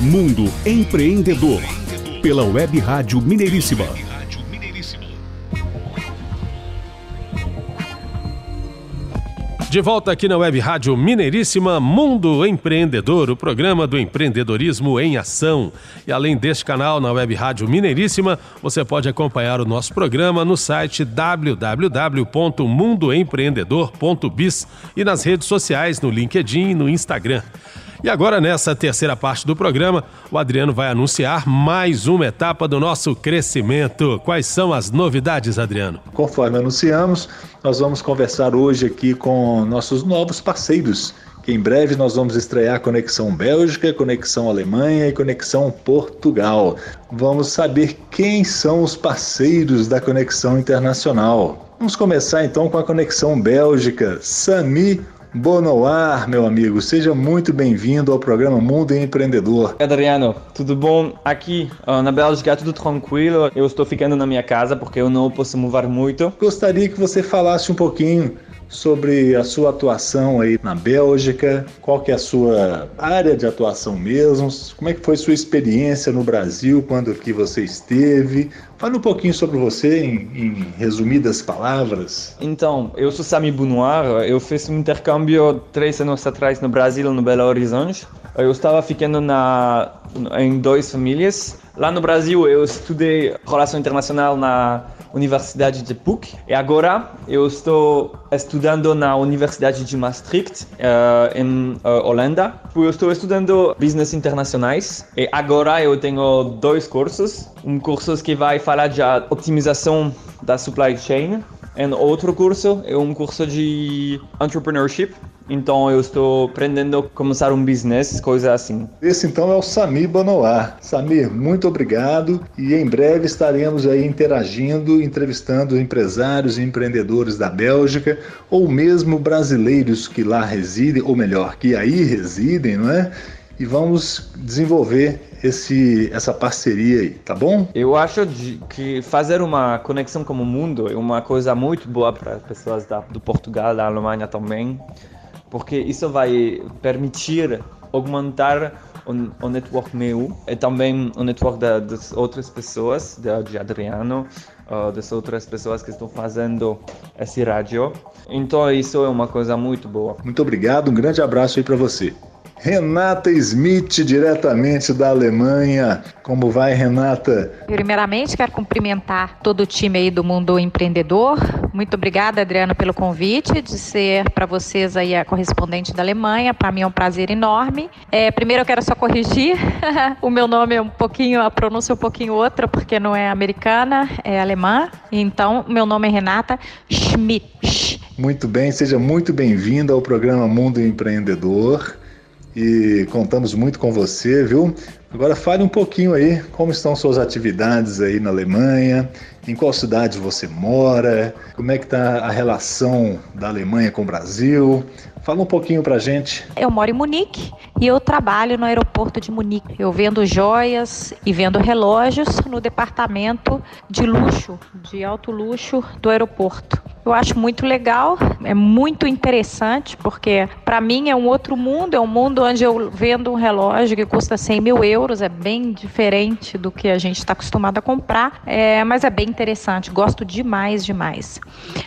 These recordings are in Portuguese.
Mundo Empreendedor, pela Web Rádio Mineiríssima. De volta aqui na Web Rádio Mineiríssima Mundo Empreendedor, o programa do empreendedorismo em ação. E além deste canal na Web Rádio Mineiríssima, você pode acompanhar o nosso programa no site www.mundoempreendedor.biz e nas redes sociais no LinkedIn e no Instagram. E agora, nessa terceira parte do programa, o Adriano vai anunciar mais uma etapa do nosso crescimento. Quais são as novidades, Adriano? Conforme anunciamos, nós vamos conversar hoje aqui com nossos novos parceiros. Que em breve nós vamos estrear Conexão Bélgica, Conexão Alemanha e Conexão Portugal. Vamos saber quem são os parceiros da Conexão Internacional. Vamos começar então com a Conexão Bélgica. Sami Bonoar, meu amigo, seja muito bem-vindo ao programa Mundo Empreendedor. Adriano, tudo bom? Aqui na Bélgica tudo tranquilo. Eu estou ficando na minha casa porque eu não posso mover muito. Gostaria que você falasse um pouquinho sobre a sua atuação aí na Bélgica, qual que é a sua área de atuação mesmo, como é que foi sua experiência no Brasil quando que você esteve. Fale um pouquinho sobre você em, em resumidas palavras. Então, eu sou Sami Bounoir, eu fiz um intercâmbio três anos atrás no Brasil, no Belo Horizonte. Eu estava ficando na, em duas famílias. Lá no Brasil, eu estudei relação internacional na Universidade de PUC e agora eu estou estudando na Universidade de Maastricht, uh, em uh, Holanda. Eu estou estudando Business Internacionais e agora eu tenho dois cursos. Um curso que vai falar de otimização da supply chain e outro curso é um curso de entrepreneurship então eu estou aprendendo a começar um business, coisa assim. Esse então é o Samir Banoar. Samir, muito obrigado e em breve estaremos aí interagindo, entrevistando empresários e empreendedores da Bélgica ou mesmo brasileiros que lá residem, ou melhor, que aí residem, não é? E vamos desenvolver esse, essa parceria aí, tá bom? Eu acho que fazer uma conexão com o mundo é uma coisa muito boa para as pessoas da, do Portugal, da Alemanha também porque isso vai permitir aumentar o, o network meu e também o network da, das outras pessoas, de, de Adriano, uh, das outras pessoas que estão fazendo esse rádio. Então isso é uma coisa muito boa. Muito obrigado, um grande abraço aí para você. Renata Smith, diretamente da Alemanha. Como vai, Renata? Primeiramente, quero cumprimentar todo o time aí do Mundo Empreendedor. Muito obrigada, Adriano, pelo convite de ser para vocês aí a correspondente da Alemanha. Para mim é um prazer enorme. É, primeiro, eu quero só corrigir. o meu nome é um pouquinho, a pronúncia é um pouquinho outra, porque não é americana, é alemã. Então, meu nome é Renata Schmidt. Muito bem, seja muito bem-vinda ao programa Mundo Empreendedor e contamos muito com você, viu? Agora fale um pouquinho aí como estão suas atividades aí na Alemanha, em qual cidade você mora, como é que está a relação da Alemanha com o Brasil. Fala um pouquinho pra gente. Eu moro em Munique e eu trabalho no aeroporto de Munique. Eu vendo joias e vendo relógios no departamento de luxo, de alto luxo do aeroporto. Eu acho muito legal, é muito interessante, porque para mim é um outro mundo, é um mundo onde eu vendo um relógio que custa 100 mil euros, é bem diferente do que a gente está acostumado a comprar, é, mas é bem interessante, gosto demais, demais.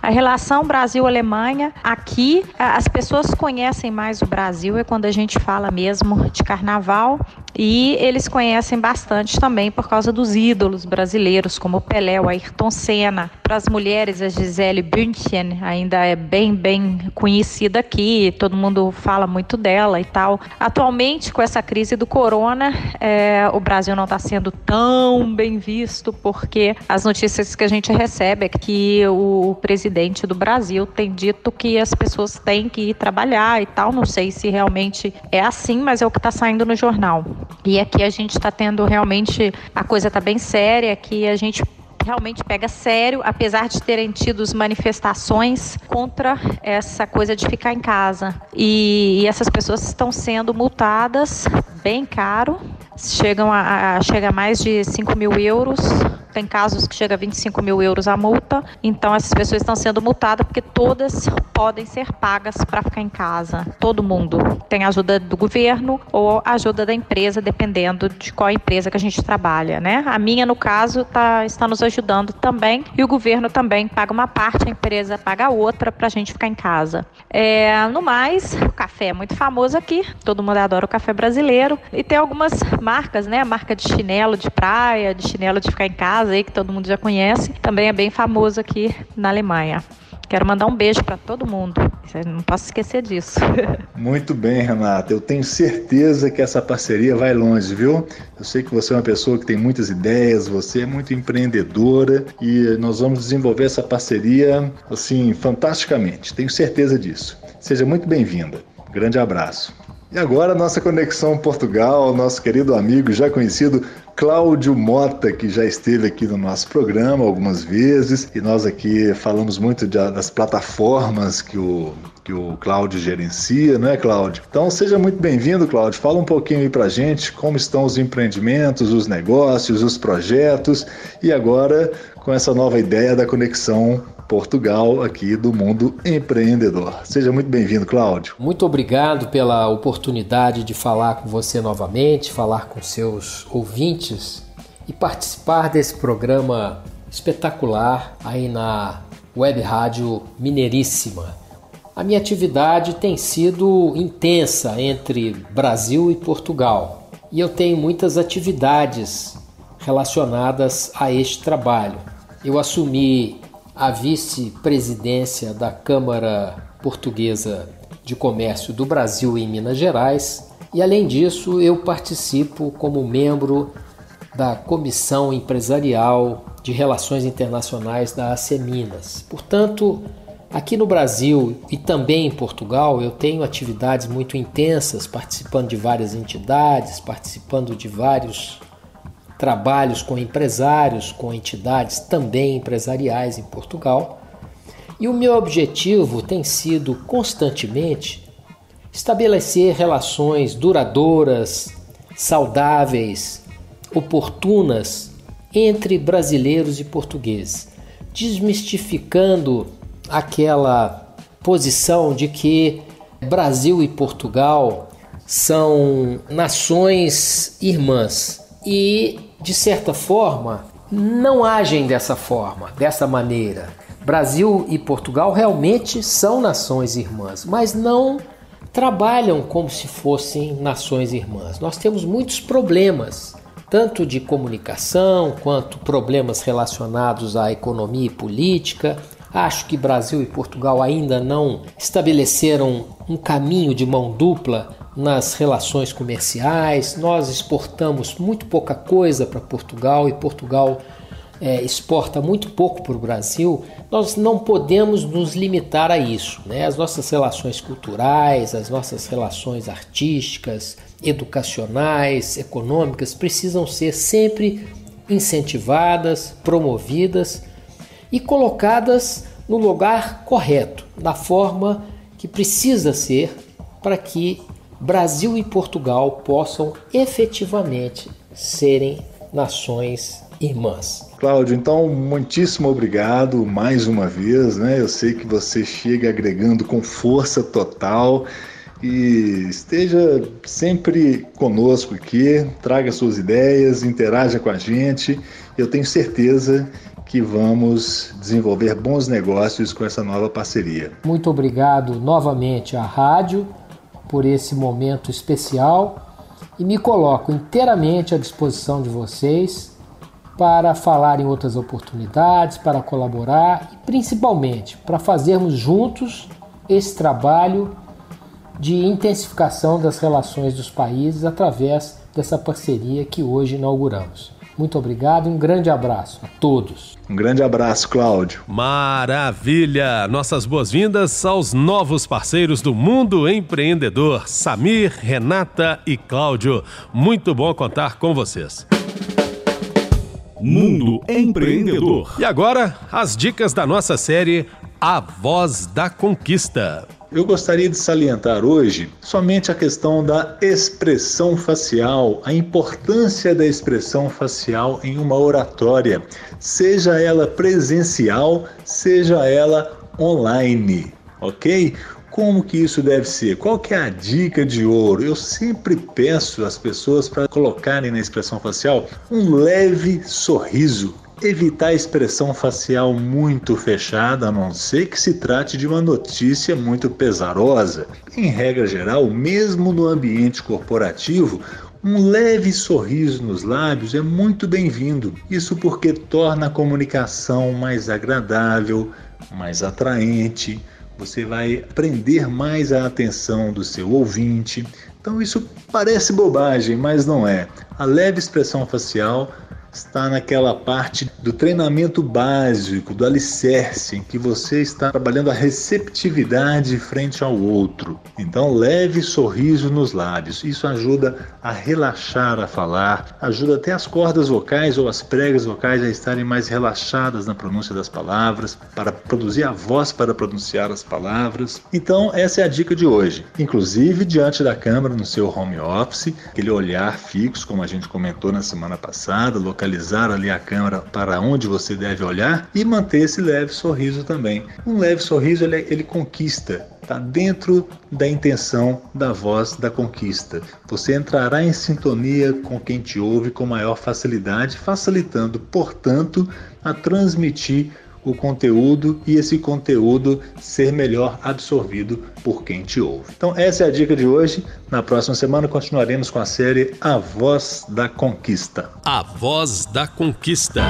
A relação Brasil-Alemanha, aqui as pessoas conhecem mais o Brasil, é quando a gente fala mesmo de carnaval, e eles conhecem bastante também por causa dos ídolos brasileiros, como Pelé, o Ayrton Senna. Para as mulheres, a Gisele Bündchen ainda é bem, bem conhecida aqui, todo mundo fala muito dela e tal. Atualmente, com essa crise do corona, é, o Brasil não está sendo tão bem visto, porque as notícias que a gente recebe é que o presidente do Brasil tem dito que as pessoas têm que ir trabalhar e tal. Não sei se realmente é assim, mas é o que está saindo no jornal. E aqui a gente está tendo realmente, a coisa está bem séria, que a gente realmente pega sério, apesar de terem tido manifestações contra essa coisa de ficar em casa. E, e essas pessoas estão sendo multadas bem caro, chegam a, a chega a mais de 5 mil euros tem casos que chega a 25 mil euros a multa, então essas pessoas estão sendo multadas porque todas podem ser pagas para ficar em casa. Todo mundo tem ajuda do governo ou ajuda da empresa, dependendo de qual empresa que a gente trabalha, né? A minha, no caso, tá, está nos ajudando também e o governo também paga uma parte, a empresa paga outra para a gente ficar em casa. É, no mais, o café é muito famoso aqui, todo mundo adora o café brasileiro e tem algumas marcas, né? A marca de chinelo de praia, de chinelo de ficar em casa aí que todo mundo já conhece, também é bem famoso aqui na Alemanha. Quero mandar um beijo para todo mundo. Não posso esquecer disso. Muito bem, Renata. Eu tenho certeza que essa parceria vai longe, viu? Eu sei que você é uma pessoa que tem muitas ideias, você é muito empreendedora e nós vamos desenvolver essa parceria assim fantasticamente. Tenho certeza disso. Seja muito bem-vinda. Grande abraço. E agora nossa conexão Portugal, nosso querido amigo já conhecido Cláudio Mota, que já esteve aqui no nosso programa algumas vezes, e nós aqui falamos muito de, das plataformas que o, que o Cláudio gerencia, não é, Cláudio? Então seja muito bem-vindo, Cláudio. Fala um pouquinho aí pra gente como estão os empreendimentos, os negócios, os projetos, e agora com essa nova ideia da conexão Portugal aqui do Mundo Empreendedor. Seja muito bem-vindo, Cláudio. Muito obrigado pela oportunidade de falar com você novamente, falar com seus ouvintes e participar desse programa espetacular aí na Web Rádio Mineiríssima. A minha atividade tem sido intensa entre Brasil e Portugal e eu tenho muitas atividades relacionadas a este trabalho. Eu assumi a vice-presidência da Câmara Portuguesa de Comércio do Brasil em Minas Gerais e, além disso, eu participo como membro da Comissão Empresarial de Relações Internacionais da AC Minas. Portanto, aqui no Brasil e também em Portugal, eu tenho atividades muito intensas, participando de várias entidades, participando de vários trabalhos com empresários, com entidades também empresariais em Portugal. E o meu objetivo tem sido constantemente estabelecer relações duradouras, saudáveis, oportunas entre brasileiros e portugueses, desmistificando aquela posição de que Brasil e Portugal são nações irmãs e de certa forma, não agem dessa forma, dessa maneira. Brasil e Portugal realmente são nações irmãs, mas não trabalham como se fossem nações irmãs. Nós temos muitos problemas, tanto de comunicação quanto problemas relacionados à economia e política. Acho que Brasil e Portugal ainda não estabeleceram um caminho de mão dupla nas relações comerciais. Nós exportamos muito pouca coisa para Portugal e Portugal é, exporta muito pouco para o Brasil. Nós não podemos nos limitar a isso. Né? As nossas relações culturais, as nossas relações artísticas, educacionais, econômicas precisam ser sempre incentivadas, promovidas e colocadas no lugar correto, da forma que precisa ser para que Brasil e Portugal possam efetivamente serem nações irmãs. Cláudio, então muitíssimo obrigado mais uma vez, né? Eu sei que você chega agregando com força total e esteja sempre conosco aqui, traga suas ideias, interaja com a gente. Eu tenho certeza que vamos desenvolver bons negócios com essa nova parceria. Muito obrigado novamente à rádio por esse momento especial e me coloco inteiramente à disposição de vocês para falar em outras oportunidades, para colaborar e principalmente para fazermos juntos esse trabalho de intensificação das relações dos países através dessa parceria que hoje inauguramos. Muito obrigado e um grande abraço a todos. Um grande abraço, Cláudio. Maravilha! Nossas boas-vindas aos novos parceiros do Mundo Empreendedor, Samir, Renata e Cláudio. Muito bom contar com vocês. Mundo Empreendedor. E agora, as dicas da nossa série A Voz da Conquista. Eu gostaria de salientar hoje somente a questão da expressão facial, a importância da expressão facial em uma oratória, seja ela presencial, seja ela online, ok? Como que isso deve ser? Qual que é a dica de ouro? Eu sempre peço às pessoas para colocarem na expressão facial um leve sorriso evitar a expressão facial muito fechada, a não ser que se trate de uma notícia muito pesarosa. Em regra geral, mesmo no ambiente corporativo, um leve sorriso nos lábios é muito bem-vindo. Isso porque torna a comunicação mais agradável, mais atraente. Você vai prender mais a atenção do seu ouvinte. Então, isso parece bobagem, mas não é. A leve expressão facial está naquela parte do treinamento básico, do alicerce, em que você está trabalhando a receptividade frente ao outro. Então, leve sorriso nos lábios. Isso ajuda a relaxar a falar, ajuda até as cordas vocais ou as pregas vocais a estarem mais relaxadas na pronúncia das palavras, para produzir a voz para pronunciar as palavras. Então, essa é a dica de hoje. Inclusive, diante da câmera no seu home office, aquele olhar fixo, como a gente comentou na semana passada, localizar ali a câmera para onde você deve olhar e manter esse leve sorriso também. Um leve sorriso ele, ele conquista, está dentro da intenção da voz da conquista. Você entrará em sintonia com quem te ouve com maior facilidade, facilitando, portanto, a transmitir o conteúdo e esse conteúdo ser melhor absorvido por quem te ouve. Então, essa é a dica de hoje. Na próxima semana continuaremos com a série A Voz da Conquista. A Voz da Conquista.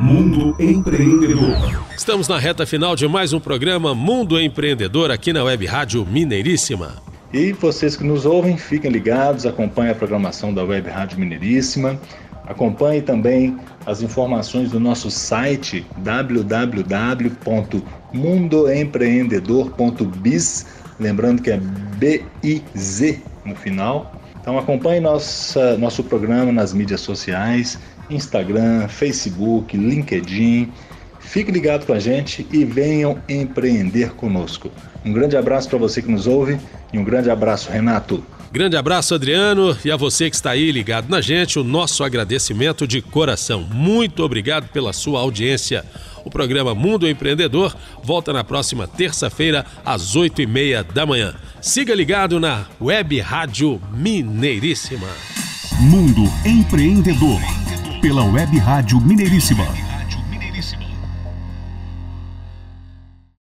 Mundo Empreendedor. Estamos na reta final de mais um programa Mundo Empreendedor aqui na Web Rádio Mineiríssima. E vocês que nos ouvem, fiquem ligados, acompanhem a programação da Web Rádio Mineiríssima. Acompanhe também as informações do nosso site www.mundoempreendedor.biz, lembrando que é B-I-Z no final. Então acompanhe nossa, nosso programa nas mídias sociais, Instagram, Facebook, LinkedIn. Fique ligado com a gente e venham empreender conosco. Um grande abraço para você que nos ouve e um grande abraço, Renato. Grande abraço, Adriano, e a você que está aí ligado na gente, o nosso agradecimento de coração. Muito obrigado pela sua audiência. O programa Mundo Empreendedor volta na próxima terça-feira, às oito e meia da manhã. Siga ligado na Web Rádio Mineiríssima. Mundo Empreendedor, pela Web Rádio Mineiríssima.